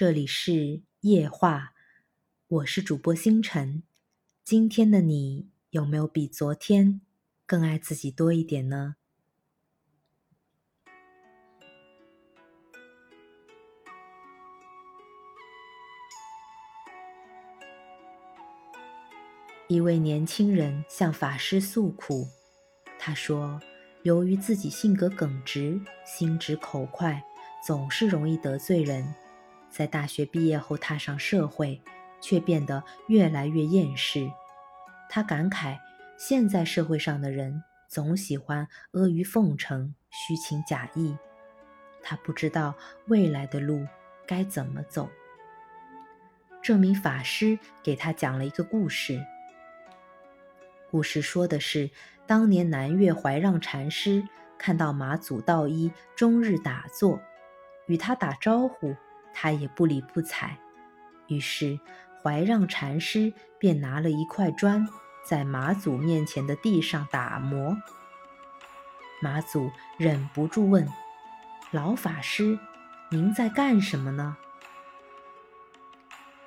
这里是夜话，我是主播星辰。今天的你有没有比昨天更爱自己多一点呢？一位年轻人向法师诉苦，他说：“由于自己性格耿直、心直口快，总是容易得罪人。在大学毕业后踏上社会，却变得越来越厌世。他感慨，现在社会上的人总喜欢阿谀奉承、虚情假意。他不知道未来的路该怎么走。”这名法师给他讲了一个故事。故事说的是，当年南岳怀让禅师看到马祖道一终日打坐，与他打招呼，他也不理不睬。于是怀让禅师便拿了一块砖，在马祖面前的地上打磨。马祖忍不住问：“老法师，您在干什么呢？”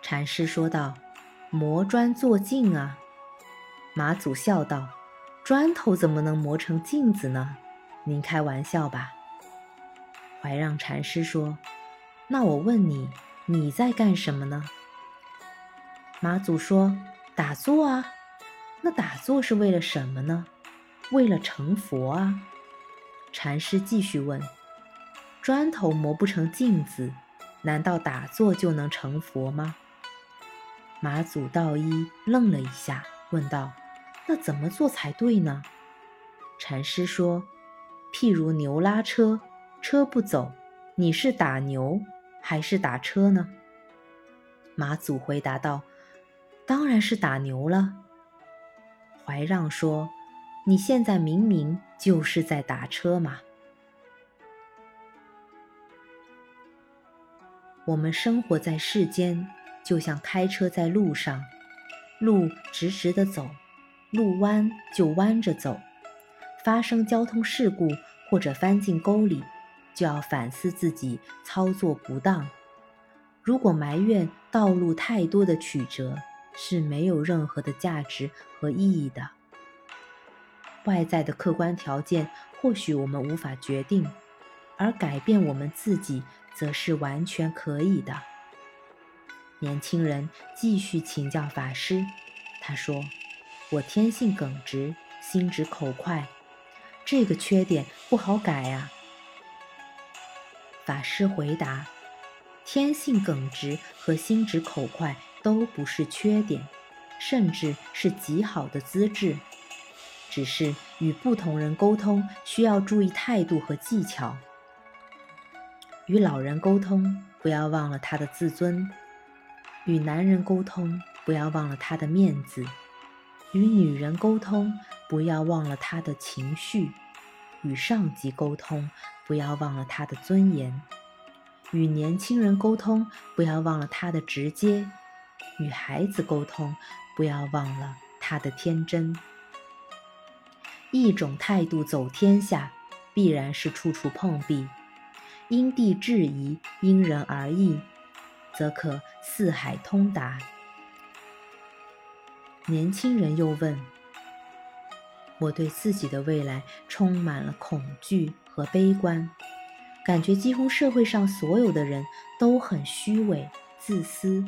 禅师说道：“磨砖做镜啊。”马祖笑道：“砖头怎么能磨成镜子呢？您开玩笑吧。”怀让禅师说：“那我问你，你在干什么呢？”马祖说：“打坐啊。”那打坐是为了什么呢？为了成佛啊。禅师继续问：“砖头磨不成镜子，难道打坐就能成佛吗？”马祖道一愣了一下，问道。那怎么做才对呢？禅师说：“譬如牛拉车，车不走，你是打牛还是打车呢？”马祖回答道：“当然是打牛了。”怀让说：“你现在明明就是在打车嘛。”我们生活在世间，就像开车在路上，路直直的走。路弯就弯着走，发生交通事故或者翻进沟里，就要反思自己操作不当。如果埋怨道路太多的曲折，是没有任何的价值和意义的。外在的客观条件或许我们无法决定，而改变我们自己则是完全可以的。年轻人继续请教法师，他说。我天性耿直，心直口快，这个缺点不好改呀。法师回答：“天性耿直和心直口快都不是缺点，甚至是极好的资质，只是与不同人沟通需要注意态度和技巧。与老人沟通，不要忘了他的自尊；与男人沟通，不要忘了他的面子。”与女人沟通，不要忘了她的情绪；与上级沟通，不要忘了他的尊严；与年轻人沟通，不要忘了他的直接；与孩子沟通，不要忘了他的天真。一种态度走天下，必然是处处碰壁，因地制宜，因人而异，则可四海通达。年轻人又问：“我对自己的未来充满了恐惧和悲观，感觉几乎社会上所有的人都很虚伪、自私。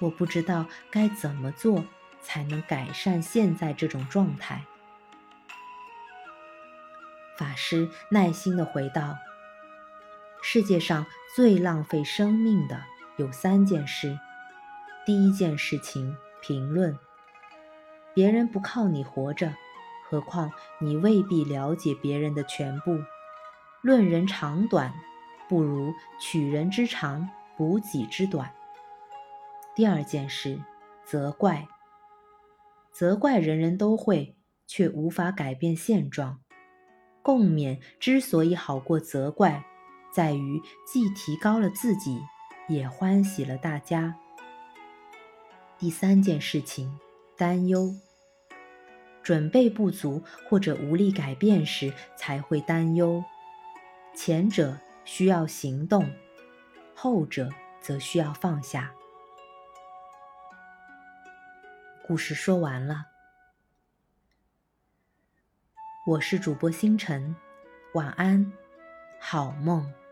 我不知道该怎么做才能改善现在这种状态。”法师耐心地回道：“世界上最浪费生命的有三件事。第一件事情，评论。”别人不靠你活着，何况你未必了解别人的全部。论人长短，不如取人之长，补己之短。第二件事，责怪。责怪人人都会，却无法改变现状。共勉之所以好过责怪，在于既提高了自己，也欢喜了大家。第三件事情，担忧。准备不足或者无力改变时才会担忧。前者需要行动后者则需要放下。故事说完了。我是主播星辰晚安好梦。